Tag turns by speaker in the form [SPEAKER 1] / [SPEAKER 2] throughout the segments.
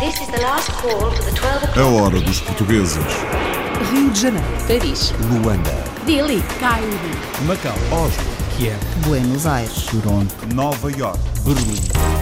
[SPEAKER 1] A
[SPEAKER 2] o'clock.
[SPEAKER 1] hora dos portugueses.
[SPEAKER 3] Rio de Janeiro,
[SPEAKER 4] Paris,
[SPEAKER 3] Luanda,
[SPEAKER 4] Delhi,
[SPEAKER 3] Cairo, Macau, Oslo, Kiev,
[SPEAKER 5] Buenos Aires.
[SPEAKER 3] Toronto,
[SPEAKER 1] Nova York. Berlim.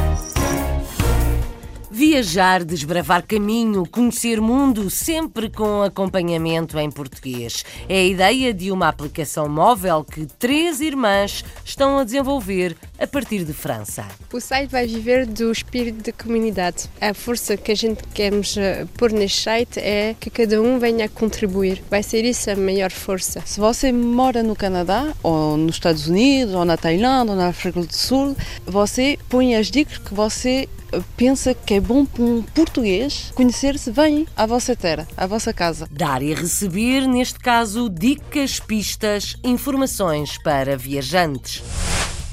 [SPEAKER 4] Viajar, desbravar caminho, conhecer mundo, sempre com acompanhamento em português. É a ideia de uma aplicação móvel que três irmãs estão a desenvolver a partir de França.
[SPEAKER 6] O site vai viver do espírito de comunidade. A força que a gente queremos eh, pôr neste site é que cada um venha a contribuir. Vai ser isso a maior força.
[SPEAKER 5] Se você mora no Canadá, ou nos Estados Unidos, ou na Tailândia, ou na África do Sul, você põe as dicas que você eh, pensa que é bom português conhecer-se bem à vossa terra, à vossa casa.
[SPEAKER 4] Dar e receber, neste caso, dicas, pistas, informações para viajantes.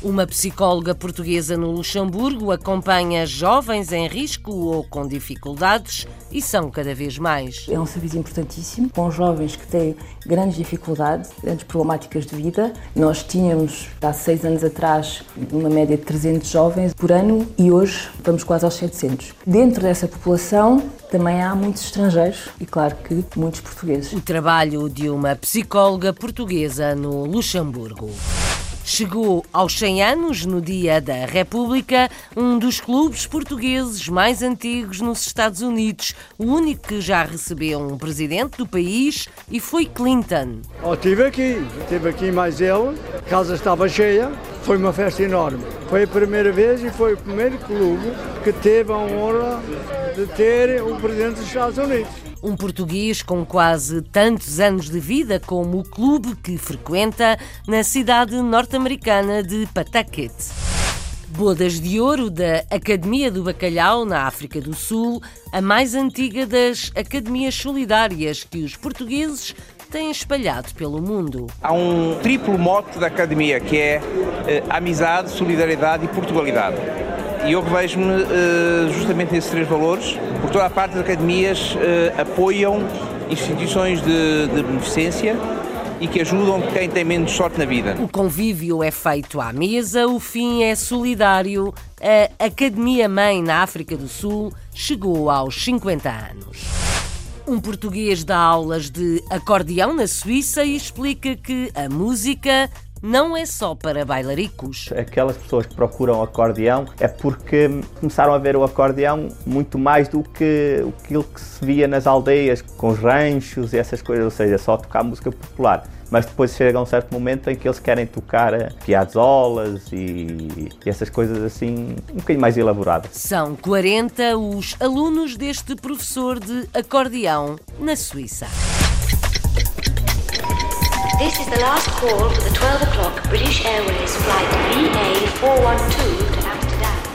[SPEAKER 4] Uma psicóloga portuguesa no Luxemburgo acompanha jovens em risco ou com dificuldades e são cada vez mais.
[SPEAKER 7] É um serviço importantíssimo com jovens que têm grandes dificuldades, grandes problemáticas de vida. Nós tínhamos, há seis anos atrás, uma média de 300 jovens por ano e hoje vamos quase aos 700. Dentro dessa população também há muitos estrangeiros e, claro, que muitos portugueses.
[SPEAKER 4] O trabalho de uma psicóloga portuguesa no Luxemburgo. Chegou aos 100 anos, no Dia da República, um dos clubes portugueses mais antigos nos Estados Unidos, o único que já recebeu um presidente do país e foi Clinton.
[SPEAKER 8] Oh, estive aqui, estive aqui mais ele, a casa estava cheia, foi uma festa enorme. Foi a primeira vez e foi o primeiro clube que teve a honra de ter o presidente dos Estados Unidos.
[SPEAKER 4] Um português com quase tantos anos de vida como o clube que frequenta na cidade norte-americana de Pawtucket. Bodas de Ouro da Academia do Bacalhau, na África do Sul, a mais antiga das academias solidárias que os portugueses têm espalhado pelo mundo.
[SPEAKER 9] Há um triplo mote da academia que é eh, amizade, solidariedade e Portugalidade. E eu revejo-me eh, justamente nesses três valores. Por toda a parte, as academias eh, apoiam instituições de, de beneficência e que ajudam quem tem menos sorte na vida.
[SPEAKER 4] O convívio é feito à mesa, o fim é solidário. A Academia Mãe na África do Sul chegou aos 50 anos. Um português dá aulas de acordeão na Suíça e explica que a música não é só para bailaricos.
[SPEAKER 10] Aquelas pessoas que procuram acordeão é porque começaram a ver o acordeão muito mais do que aquilo que se via nas aldeias, com os ranchos e essas coisas, ou seja, só tocar música popular. Mas depois chega um certo momento em que eles querem tocar eh, piazzolas e, e essas coisas assim um bocadinho mais elaboradas.
[SPEAKER 4] São 40 os alunos deste professor de acordeão na Suíça.
[SPEAKER 2] This is the last call for the 12 o'clock British Airways flight VA412 to Amsterdam.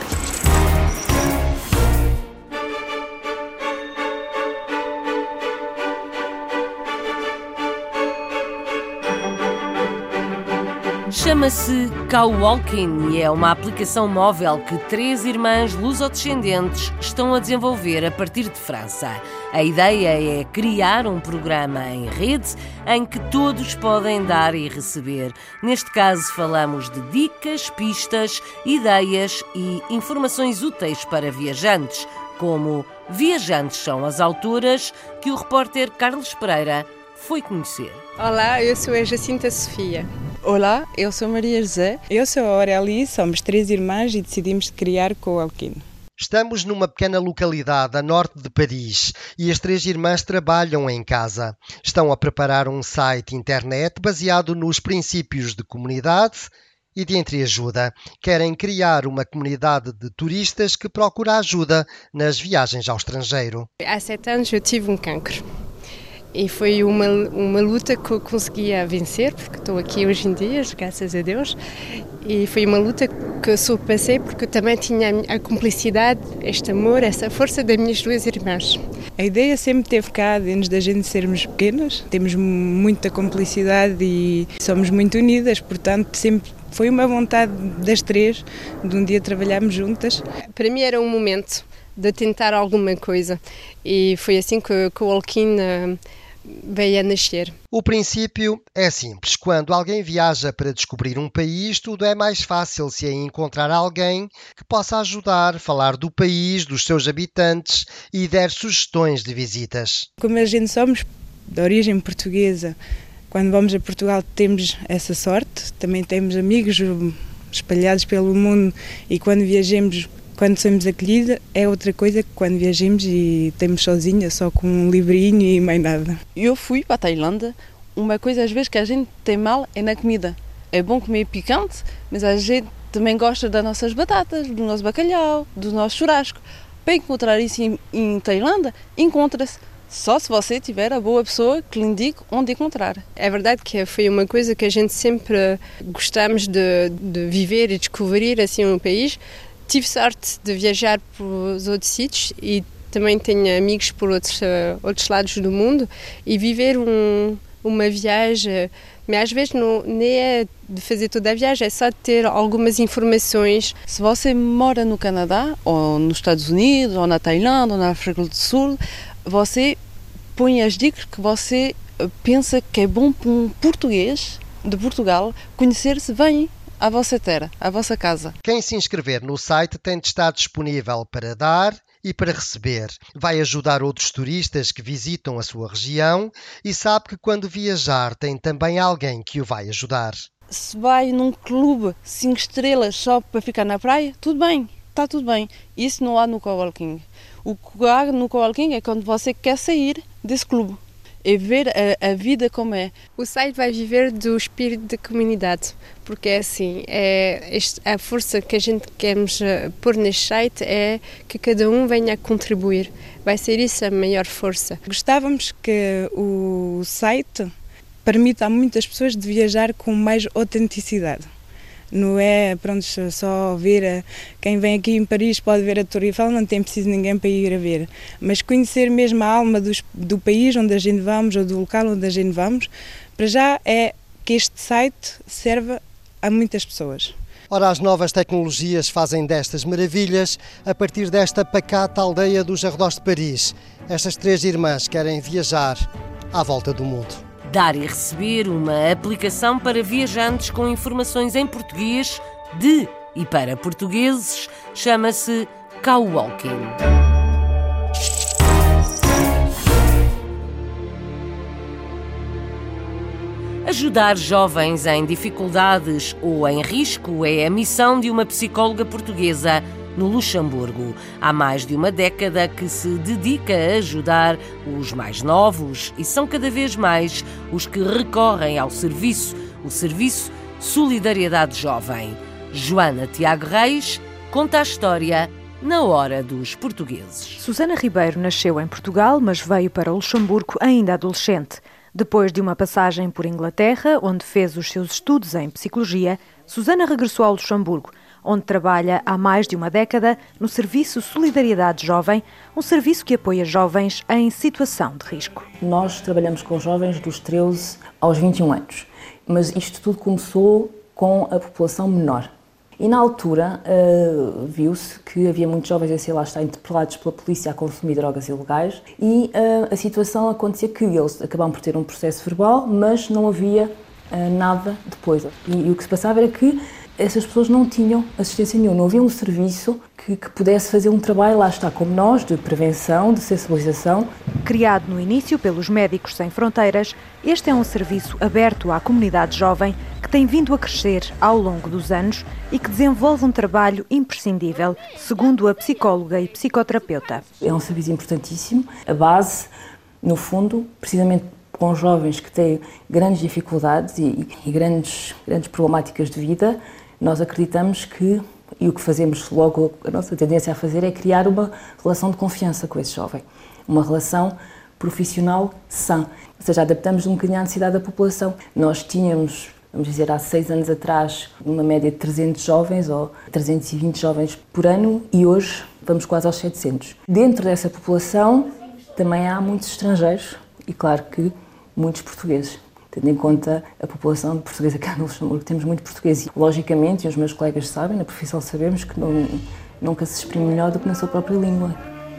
[SPEAKER 4] Chama-se Cowwalking e é uma aplicação móvel que três irmãs lusodescendentes estão a desenvolver a partir de França. A ideia é criar um programa em rede em que todos podem dar e receber. Neste caso, falamos de dicas, pistas, ideias e informações úteis para viajantes, como Viajantes são as autoras que o repórter Carlos Pereira foi conhecer.
[SPEAKER 6] Olá, eu sou a Jacinta Sofia.
[SPEAKER 5] Olá, eu sou Maria José.
[SPEAKER 11] Eu sou a Aurélie, somos três irmãs e decidimos criar com o Alquino.
[SPEAKER 12] Estamos numa pequena localidade a norte de Paris e as três irmãs trabalham em casa. Estão a preparar um site internet baseado nos princípios de comunidade e de entreajuda. Querem criar uma comunidade de turistas que procura ajuda nas viagens ao estrangeiro.
[SPEAKER 6] Há sete anos eu tive um cancro. E foi uma, uma luta que eu conseguia vencer, porque estou aqui hoje em dia, graças a Deus. E foi uma luta que eu sobrepasei porque eu também tinha a cumplicidade, este amor, essa força das minhas duas irmãs.
[SPEAKER 11] A ideia sempre teve cá, desde da gente sermos pequenas. Temos muita cumplicidade e somos muito unidas, portanto, sempre foi uma vontade das três de um dia trabalharmos juntas.
[SPEAKER 6] Para mim era um momento de tentar alguma coisa e foi assim que, que o Alquim veio a nascer.
[SPEAKER 12] O princípio é simples. Quando alguém viaja para descobrir um país, tudo é mais fácil se é encontrar alguém que possa ajudar, falar do país, dos seus habitantes e der sugestões de visitas.
[SPEAKER 11] Como a gente somos de origem portuguesa, quando vamos a Portugal temos essa sorte, também temos amigos espalhados pelo mundo e quando viajamos quando somos acolhida é outra coisa que quando viajamos e estamos sozinha, só com um livrinho e mais nada.
[SPEAKER 5] Eu fui para a Tailândia, uma coisa às vezes que a gente tem mal é na comida. É bom comer picante, mas a gente também gosta das nossas batatas, do nosso bacalhau, do nosso churrasco. Para encontrar isso em, em Tailândia, encontra-se. Só se você tiver a boa pessoa que lhe indique onde encontrar.
[SPEAKER 6] É verdade que foi uma coisa que a gente sempre gostamos de, de viver e descobrir assim um país, tive sorte de viajar para os outros sítios e também tenho amigos por outros, uh, outros lados do mundo e viver um, uma viagem, mas às vezes não, nem é de fazer toda a viagem, é só de ter algumas informações.
[SPEAKER 5] Se você mora no Canadá, ou nos Estados Unidos, ou na Tailândia, ou na África do Sul, você põe as dicas que você pensa que é bom para um português de Portugal conhecer-se bem à vossa terra, à vossa casa.
[SPEAKER 12] Quem se inscrever no site tem de estar disponível para dar e para receber. Vai ajudar outros turistas que visitam a sua região e sabe que quando viajar tem também alguém que o vai ajudar.
[SPEAKER 5] Se vai num clube cinco estrelas só para ficar na praia, tudo bem, está tudo bem. Isso não há no coworking. O que há no coworking é quando você quer sair desse clube e ver a, a, vida como é.
[SPEAKER 6] O site vai viver do espírito da comunidade, porque é assim, é, este, a força que a gente queremos uh, pôr neste site é que cada um venha a contribuir. Vai ser isso a maior força.
[SPEAKER 11] Gostávamos que o site permita a muitas pessoas de viajar com mais autenticidade não é pronto, só ver quem vem aqui em Paris pode ver a Torre Eiffel, não tem preciso ninguém para ir a ver, mas conhecer mesmo a alma dos, do país onde a gente vamos ou do local onde a gente vamos, para já é que este site serve a muitas pessoas.
[SPEAKER 12] Ora, as novas tecnologias fazem destas maravilhas a partir desta pacata aldeia dos arredores de Paris. Estas três irmãs querem viajar à volta do mundo.
[SPEAKER 4] Dar e receber uma aplicação para viajantes com informações em português de e para portugueses chama-se Cowwalking. Ajudar jovens em dificuldades ou em risco é a missão de uma psicóloga portuguesa no Luxemburgo. Há mais de uma década que se dedica a ajudar os mais novos e são cada vez mais os que recorrem ao serviço, o serviço Solidariedade Jovem. Joana Tiago Reis conta a história na hora dos portugueses.
[SPEAKER 13] Susana Ribeiro nasceu em Portugal, mas veio para o Luxemburgo ainda adolescente. Depois de uma passagem por Inglaterra, onde fez os seus estudos em psicologia, Susana regressou ao Luxemburgo onde trabalha há mais de uma década no Serviço Solidariedade Jovem, um serviço que apoia jovens em situação de risco.
[SPEAKER 7] Nós trabalhamos com jovens dos 13 aos 21 anos, mas isto tudo começou com a população menor. E na altura uh, viu-se que havia muitos jovens a ser lá está interpelados pela polícia a consumir drogas ilegais e uh, a situação acontecia que eles acabavam por ter um processo verbal, mas não havia uh, nada depois. E, e o que se passava era que essas pessoas não tinham assistência nenhuma, não havia um serviço que, que, pudesse fazer um trabalho, lá está, como nós, de prevenção, de sensibilização.
[SPEAKER 13] Criado no início pelos Médicos Sem Fronteiras, este é um serviço aberto à comunidade jovem que tem vindo a crescer ao longo dos anos e que desenvolve um trabalho imprescindível, segundo a psicóloga e psicoterapeuta.
[SPEAKER 7] É um serviço importantíssimo, a base, no fundo, precisamente com jovens que têm grandes dificuldades e, e grandes, grandes problemáticas de vida, nós acreditamos que, e o que fazemos logo, a nossa tendência a fazer é criar uma relação de confiança com esse jovem, uma relação profissional sã. Ou seja, adaptamos um bocadinho à necessidade da população. Nós tínhamos, vamos dizer, há seis anos atrás, uma média de 300 jovens ou 320 jovens por ano e hoje vamos quase aos 700. Dentro dessa população também há muitos estrangeiros e, claro, que muitos portugueses tendo em conta a população portuguesa cá no Luxemburgo. Temos muito português logicamente, e os meus colegas sabem, na profissão sabemos que não, nunca se exprime melhor do que na sua própria língua.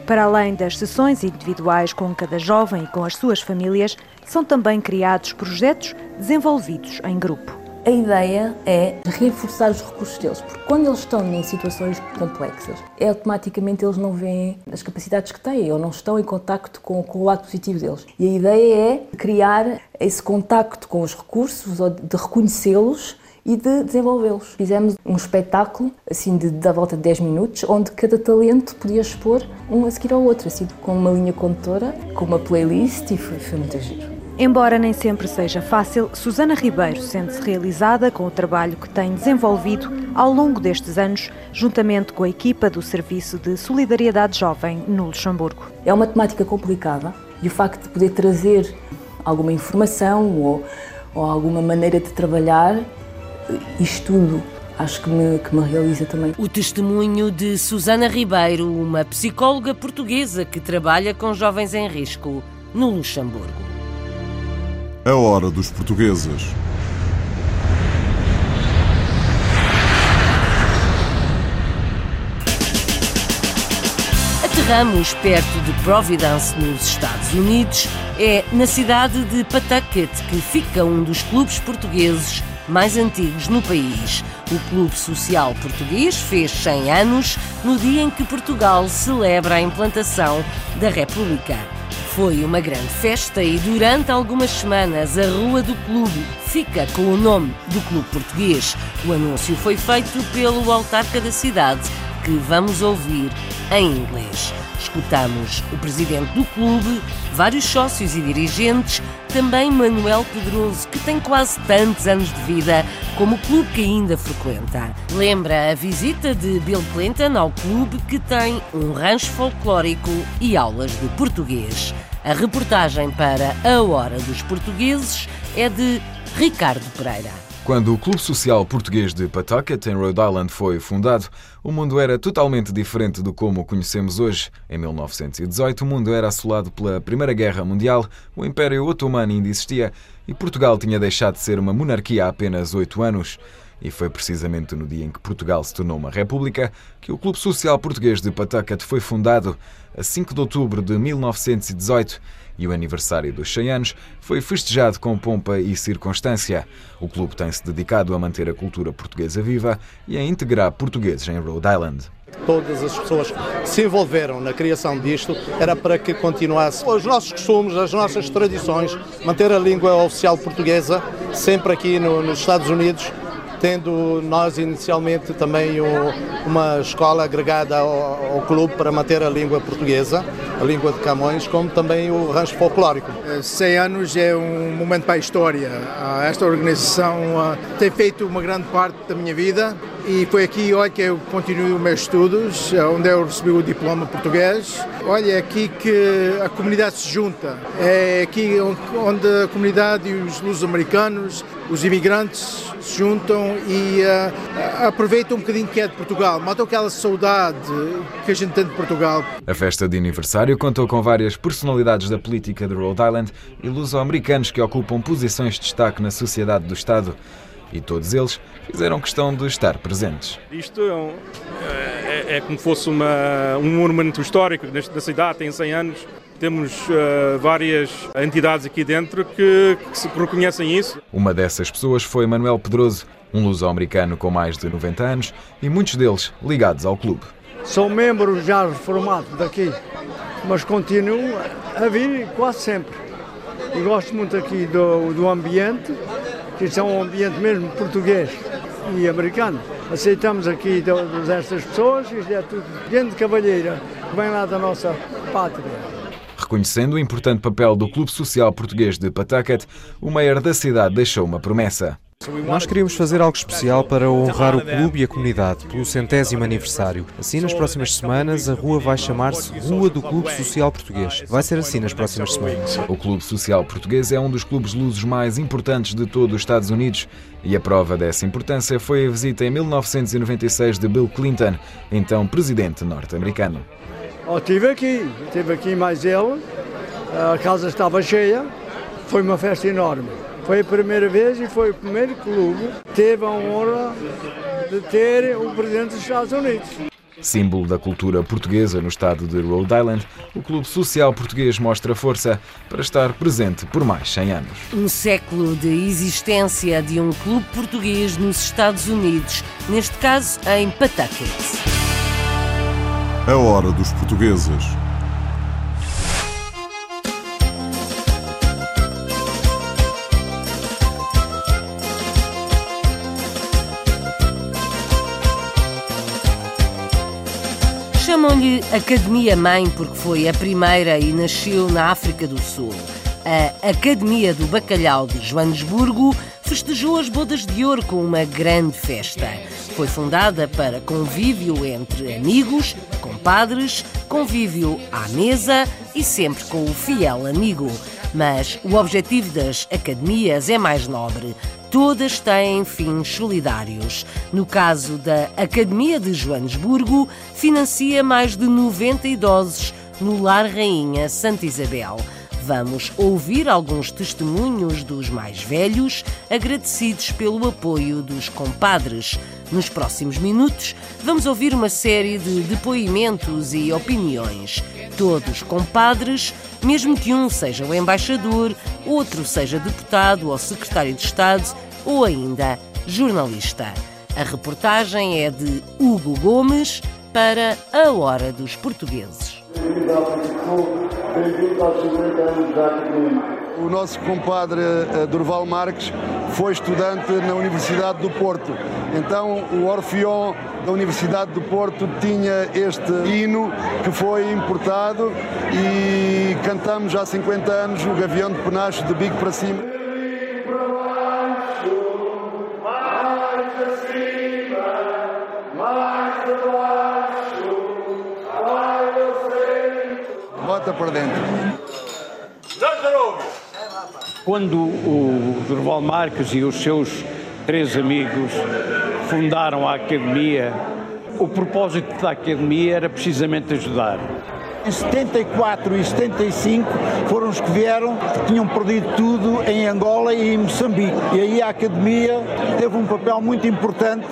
[SPEAKER 13] Para além das sessões individuais com cada jovem e com as suas famílias, são também criados projetos desenvolvidos em grupo.
[SPEAKER 7] A ideia é reforçar os recursos deles, porque quando eles estão em situações complexas, é automaticamente eles não veem as capacidades que têm ou não estão em contacto com, com o lado positivo deles. E a ideia é criar esse contacto com os recursos, de reconhecê-los e de desenvolvê-los. Fizemos um espetáculo, assim, de, da volta de 10 minutos, onde cada talento podia expor um a seguir ao outro, assim, com uma linha condutora, com uma playlist e foi, foi muito giro.
[SPEAKER 13] Embora nem sempre seja fácil, Susana Ribeiro sente-se realizada com o trabalho que tem desenvolvido ao longo destes anos, juntamente com a equipa do Serviço de Solidariedade Jovem no Luxemburgo.
[SPEAKER 7] É uma temática complicada e o facto de poder trazer alguma informação ou, ou alguma maneira de trabalhar, isto tudo acho que me, que me realiza também.
[SPEAKER 4] O testemunho de Susana Ribeiro, uma psicóloga portuguesa que trabalha com jovens em risco no Luxemburgo.
[SPEAKER 1] A hora dos portugueses.
[SPEAKER 4] Aterramos perto de Providence, nos Estados Unidos. É na cidade de Pawtucket que fica um dos clubes portugueses mais antigos no país. O Clube Social Português fez 100 anos no dia em que Portugal celebra a implantação da República. Foi uma grande festa e durante algumas semanas a Rua do Clube fica com o nome do Clube Português. O anúncio foi feito pelo autarca da cidade, que vamos ouvir em inglês. Escutamos o presidente do clube, vários sócios e dirigentes, também Manuel Pedroso, que tem quase tantos anos de vida como o clube que ainda frequenta. Lembra a visita de Bill Clinton ao clube que tem um rancho folclórico e aulas de português. A reportagem para A Hora dos Portugueses é de Ricardo Pereira.
[SPEAKER 14] Quando o Clube Social Português de Pawtucket, em Rhode Island, foi fundado, o mundo era totalmente diferente do como o conhecemos hoje. Em 1918, o mundo era assolado pela Primeira Guerra Mundial, o Império Otomano ainda existia e Portugal tinha deixado de ser uma monarquia há apenas oito anos. E foi precisamente no dia em que Portugal se tornou uma república que o Clube Social Português de Pawtucket foi fundado, a 5 de outubro de 1918 e o aniversário dos 100 anos foi festejado com pompa e circunstância. O clube tem-se dedicado a manter a cultura portuguesa viva e a integrar portugueses em Rhode Island.
[SPEAKER 15] Todas as pessoas se envolveram na criação disto era para que continuasse os nossos costumes, as nossas tradições, manter a língua oficial portuguesa sempre aqui no, nos Estados Unidos tendo nós inicialmente também uma escola agregada ao, ao, clube para manter a língua portuguesa, a língua de Camões, como também o rancho folclórico.
[SPEAKER 16] 100 eh, anos é um momento para a história. Ah, esta organização ah, tem feito uma grande parte da minha vida e foi aqui olha, que eu continuei os meus estudos, onde eu recebi o diploma português. Olha, é aqui que a comunidade se junta. É aqui onde a comunidade e os luso-americanos, os imigrantes se juntam e uh, aproveitam um bocadinho que é de Portugal, matam aquela saudade que a gente tem de Portugal.
[SPEAKER 14] A festa de aniversário contou com várias personalidades da política de Rhode Island e luso-americanos que ocupam posições de destaque na sociedade do Estado. E todos eles fizeram questão de estar presentes.
[SPEAKER 17] Isto é, um, é, é como fosse uma, um monumento histórico da cidade, tem 100 anos. Temos uh, várias entidades aqui dentro que, que se reconhecem isso.
[SPEAKER 14] Uma dessas pessoas foi Manuel Pedroso, um luso-americano com mais de 90 anos e muitos deles ligados ao clube.
[SPEAKER 8] Sou membro já reformado daqui, mas continuo a vir quase sempre. E gosto muito aqui do, do ambiente, que é um ambiente mesmo português e americano. Aceitamos aqui todas estas pessoas, isto é tudo gente de cavalheira, que vem lá da nossa pátria.
[SPEAKER 14] Reconhecendo o importante papel do Clube Social Português de Pawtucket, o mayor da cidade deixou uma promessa.
[SPEAKER 18] Nós queríamos fazer algo especial para honrar o clube e a comunidade pelo centésimo aniversário. Assim, nas próximas semanas, a rua vai chamar-se Rua do Clube Social Português. Vai ser assim nas próximas semanas.
[SPEAKER 14] O Clube Social Português é um dos clubes lusos mais importantes de todo os Estados Unidos e a prova dessa importância foi a visita em 1996 de Bill Clinton, então presidente norte-americano.
[SPEAKER 8] Oh, estive aqui, estive aqui mais ele, a casa estava cheia, foi uma festa enorme. Foi a primeira vez e foi o primeiro clube que teve a honra de ter o presidente dos Estados Unidos.
[SPEAKER 14] Símbolo da cultura portuguesa no estado de Rhode Island, o Clube Social Português mostra força para estar presente por mais 100 anos.
[SPEAKER 4] Um século de existência de um clube português nos Estados Unidos, neste caso em Pawtucket.
[SPEAKER 1] A hora dos portugueses.
[SPEAKER 4] Chamam-lhe Academia Mãe porque foi a primeira e nasceu na África do Sul. A Academia do Bacalhau de Joanesburgo festejou as bodas de ouro com uma grande festa. Foi fundada para convívio entre amigos, compadres, convívio à mesa e sempre com o fiel amigo. Mas o objetivo das academias é mais nobre. Todas têm fins solidários. No caso da Academia de Joanesburgo, financia mais de 90 idosos no Lar Rainha Santa Isabel. Vamos ouvir alguns testemunhos dos mais velhos, agradecidos pelo apoio dos compadres. Nos próximos minutos, vamos ouvir uma série de depoimentos e opiniões. Todos compadres, mesmo que um seja o embaixador, outro seja deputado ou secretário de Estado ou ainda jornalista. A reportagem é de Hugo Gomes para A Hora dos Portugueses.
[SPEAKER 19] Bem-vindo aos 50 anos da Academia. O nosso compadre uh, Durval Marques foi estudante na Universidade do Porto. Então, o Orfeão da Universidade do Porto tinha este hino que foi importado e cantamos há 50 anos o Gavião de Penacho de bico para cima. Bota para dentro.
[SPEAKER 20] Quando o Durval Marques e os seus três amigos fundaram a Academia, o propósito da Academia era precisamente ajudar.
[SPEAKER 21] Em 74 e 75 foram os que vieram, tinham perdido tudo em Angola e em Moçambique. E aí a Academia teve um papel muito importante,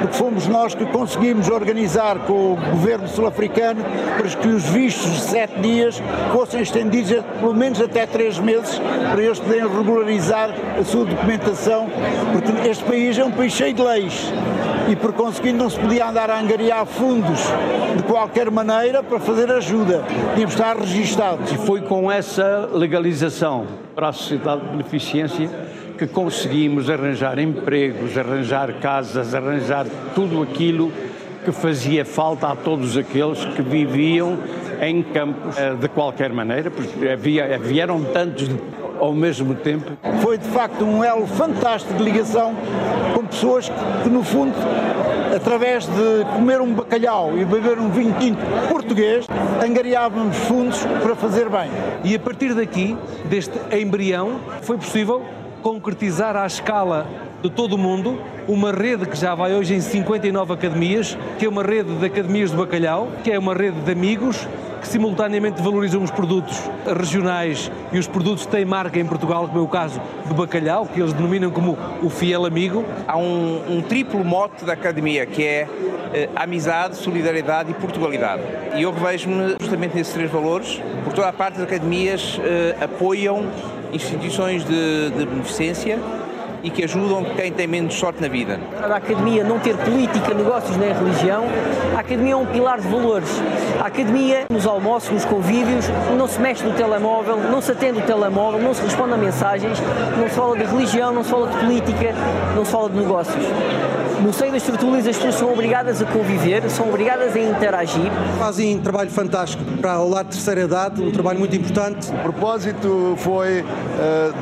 [SPEAKER 21] porque fomos nós que conseguimos organizar com o governo sul-africano para que os vistos de sete dias fossem estendidos pelo menos até três meses, para eles poderem regularizar a sua documentação, porque este país é um país cheio de leis e por conseguinte não se podia andar a angariar fundos de qualquer maneira para fazer ajuda. Tínhamos de estar registados.
[SPEAKER 20] E foi com essa legalização para a Sociedade de Beneficência que conseguimos arranjar empregos, arranjar casas, arranjar tudo aquilo que fazia falta a todos aqueles que viviam em campos de qualquer maneira, porque havia, vieram tantos ao mesmo tempo.
[SPEAKER 21] Foi de facto um elo fantástico de ligação com pessoas que, no fundo, através de comer um bacalhau e beber um vinho tinto português, angariávamos fundos para fazer bem.
[SPEAKER 22] E a partir daqui, deste embrião, foi possível concretizar à escala de todo o mundo uma rede que já vai hoje em 59 academias, que é uma rede de academias de bacalhau, que é uma rede de amigos que simultaneamente valorizam os produtos regionais e os produtos que têm marca em Portugal, como é o caso do bacalhau, que eles denominam como o fiel amigo.
[SPEAKER 9] Há um, um triplo mote da academia, que é eh, amizade, solidariedade e Portugalidade. E eu revejo-me justamente nesses três valores. Por toda a parte, as academias eh, apoiam instituições de, de beneficência e que ajudam quem tem menos sorte na vida.
[SPEAKER 23] A academia não ter política, negócios nem religião, a academia é um pilar de valores. A academia, nos almoços, nos convívios, não se mexe no telemóvel, não se atende o telemóvel, não se responde a mensagens, não se fala de religião, não se fala de política, não se fala de negócios. No seio das tertúlias as pessoas são obrigadas a conviver, são obrigadas a interagir.
[SPEAKER 24] Fazem um trabalho fantástico para o lado de terceira idade, um trabalho muito importante.
[SPEAKER 19] O propósito foi uh,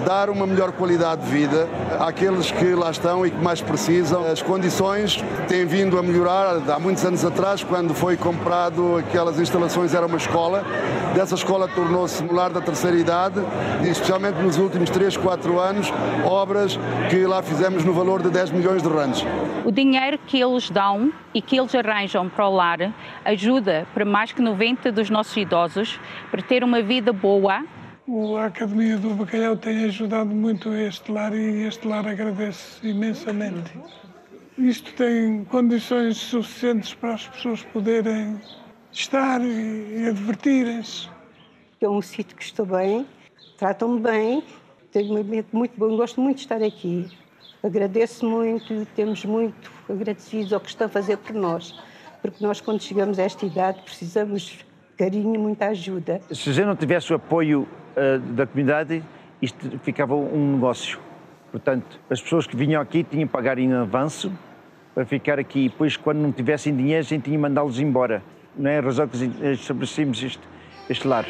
[SPEAKER 19] dar uma melhor qualidade de vida àqueles que lá estão e que mais precisam. As condições têm vindo a melhorar. Há muitos anos atrás, quando foi comprado aquelas instalações, era uma escola. Dessa escola tornou-se lar da terceira idade e, especialmente nos últimos 3, 4 anos, obras que lá fizemos no valor de 10 milhões de rands.
[SPEAKER 25] O dinheiro que eles dão e que eles arranjam para o lar ajuda para mais que 90 dos nossos idosos para ter uma vida boa.
[SPEAKER 26] A Academia do Bacalhau tem ajudado muito este lar e este lar agradece imensamente. isto tem condições suficientes para as pessoas poderem estar e, e divertirem-se.
[SPEAKER 27] É um sítio que estou bem, tratam-me bem, tenho um ambiente muito bom, gosto muito de estar aqui. Agradeço muito, temos muito agradecidos ao que estão a fazer por nós, porque nós, quando chegamos a esta idade, precisamos de carinho e muita ajuda.
[SPEAKER 20] Se gente não tivesse o apoio uh, da comunidade, isto ficava um negócio. Portanto, as pessoas que vinham aqui tinham que pagar em avanço para ficar aqui. Depois, quando não tivessem dinheiro, a gente tinha que mandá-los embora. Não é a razão que estabelecemos este, este lar.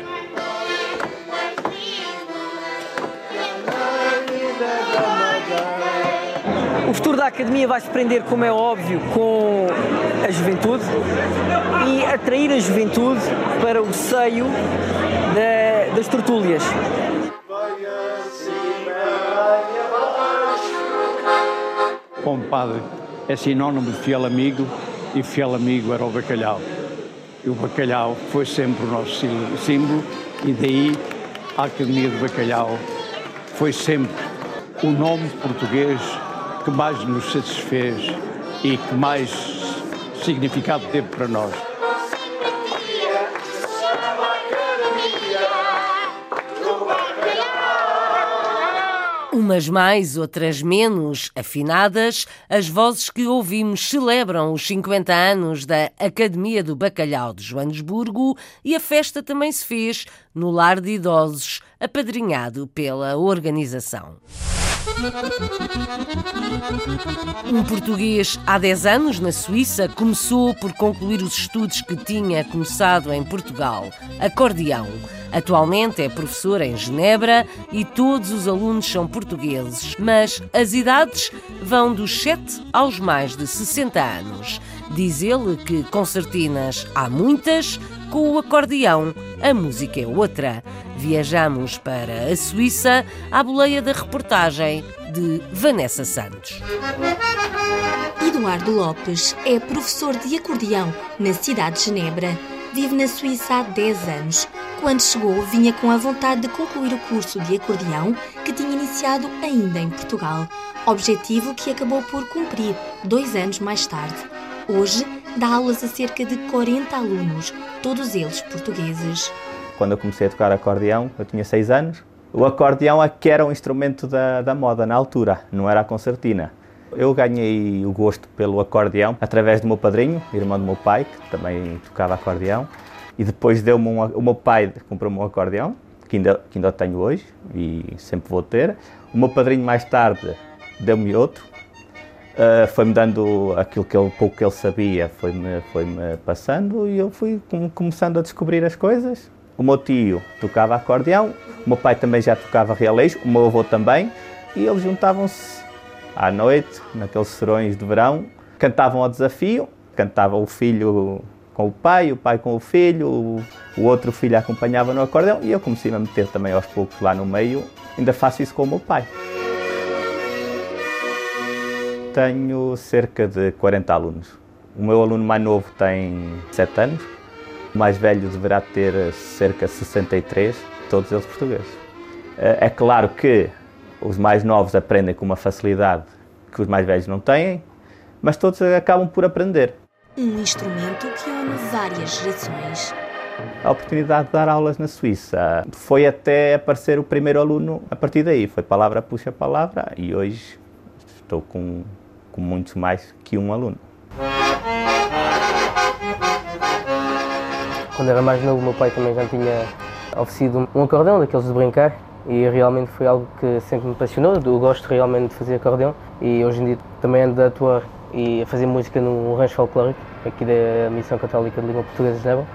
[SPEAKER 23] O futuro da academia vai se prender, como é óbvio, com a juventude e atrair a juventude para o seio da, das tertúlias.
[SPEAKER 20] Compadre é sinónimo de fiel amigo e fiel amigo era o bacalhau. E o bacalhau foi sempre o nosso símbolo e daí a Academia do Bacalhau foi sempre o nome português que mais nos satisfez e que mais significado teve para nós.
[SPEAKER 4] Umas mais, outras menos afinadas, as vozes que ouvimos celebram os 50 anos da Academia do Bacalhau de Joanesburgo e a festa também se fez no lar de idosos, apadrinhado pela organização. Um português há 10 anos na Suíça começou por concluir os estudos que tinha começado em Portugal, acordeão. Atualmente é professor em Genebra e todos os alunos são portugueses, mas as idades vão dos 7 aos mais de 60 anos. Diz ele que concertinas há muitas, com o acordeão a música é outra. Viajamos para a Suíça à boleia da reportagem de Vanessa Santos.
[SPEAKER 28] Eduardo Lopes é professor de acordeão na cidade de Genebra. Vive na Suíça há 10 anos. Quando chegou, vinha com a vontade de concluir o curso de acordeão que tinha iniciado ainda em Portugal. Objetivo que acabou por cumprir dois anos mais tarde. Hoje, dá aulas a cerca de 40 alunos, todos eles portugueses.
[SPEAKER 29] Quando eu comecei a tocar acordeão, eu tinha 6 anos. O acordeão é que era um instrumento da, da moda na altura, não era a concertina. Eu ganhei o gosto pelo acordeão através do meu padrinho, irmão do meu pai, que também tocava acordeão. E depois deu-me um, o meu pai comprou-me um acordeão, que ainda, que ainda tenho hoje e sempre vou ter. O meu padrinho mais tarde deu-me outro, Uh, foi-me dando aquilo que ele, pouco que ele sabia, foi-me foi -me passando e eu fui com, começando a descobrir as coisas. O meu tio tocava acordeão, o meu pai também já tocava realejo, o meu avô também, e eles juntavam-se à noite, naqueles serões de verão, cantavam ao desafio, cantava o filho com o pai, o pai com o filho, o outro filho acompanhava no acordeão e eu comecei a meter também aos poucos lá no meio, ainda faço isso com o meu pai. Tenho cerca de 40 alunos. O meu aluno mais novo tem 7 anos, o mais velho deverá ter cerca de 63, todos eles portugueses. É claro que os mais novos aprendem com uma facilidade que os mais velhos não têm, mas todos acabam por aprender.
[SPEAKER 28] Um instrumento que une várias gerações.
[SPEAKER 29] A oportunidade de dar aulas na Suíça foi até aparecer o primeiro aluno a partir daí. Foi palavra puxa palavra e hoje estou com com muitos mais que um aluno.
[SPEAKER 30] Quando era mais novo, meu pai também já tinha oferecido um acordeão daqueles de brincar e realmente foi algo que sempre me apaixonou. Eu gosto realmente de fazer acordeão e hoje em dia também ando a atuar e a fazer música no rancho folclórico aqui da Missão Católica de Língua Portuguesa de.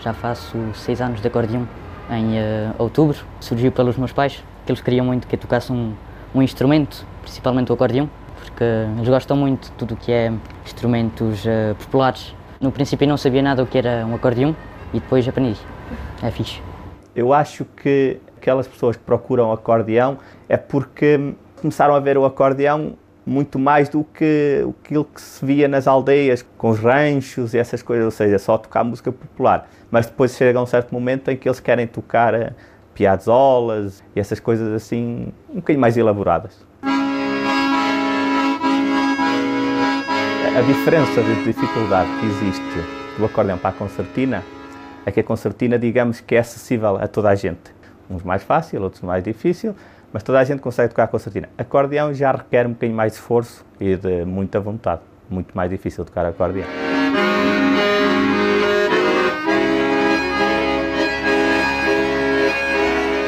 [SPEAKER 31] Já faço seis anos de acordeão. Em uh, outubro surgiu pelos meus pais que eles queriam muito que eu tocasse um, um instrumento, principalmente o acordeão porque eles gostam muito de tudo o que é instrumentos uh, populares. No princípio não sabia nada o que era um acordeão e depois aprendi. É fixe.
[SPEAKER 29] Eu acho que aquelas pessoas que procuram acordeão é porque começaram a ver o acordeão muito mais do que aquilo que se via nas aldeias, com os ranchos e essas coisas, ou seja, só tocar música popular. Mas depois chega um certo momento em que eles querem tocar eh, piazzolas e essas coisas assim, um bocadinho mais elaboradas. A diferença de dificuldade que existe do acordeão para a concertina é que a concertina, digamos que é acessível a toda a gente. Uns mais fácil, outros mais difícil, mas toda a gente consegue tocar a concertina. Acordeão já requer um bocadinho mais de esforço e de muita vontade. Muito mais difícil tocar acordeão.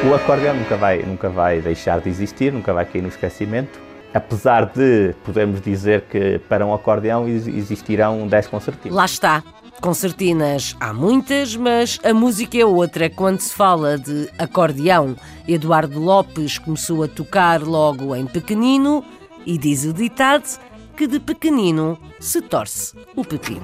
[SPEAKER 29] O acordeão nunca vai, nunca vai deixar de existir, nunca vai cair no esquecimento. Apesar de podermos dizer que para um acordeão existirão 10 concertinas.
[SPEAKER 4] Lá está. Concertinas há muitas, mas a música é outra quando se fala de acordeão. Eduardo Lopes começou a tocar logo em pequenino e diz o ditado que de pequenino se torce o pepino.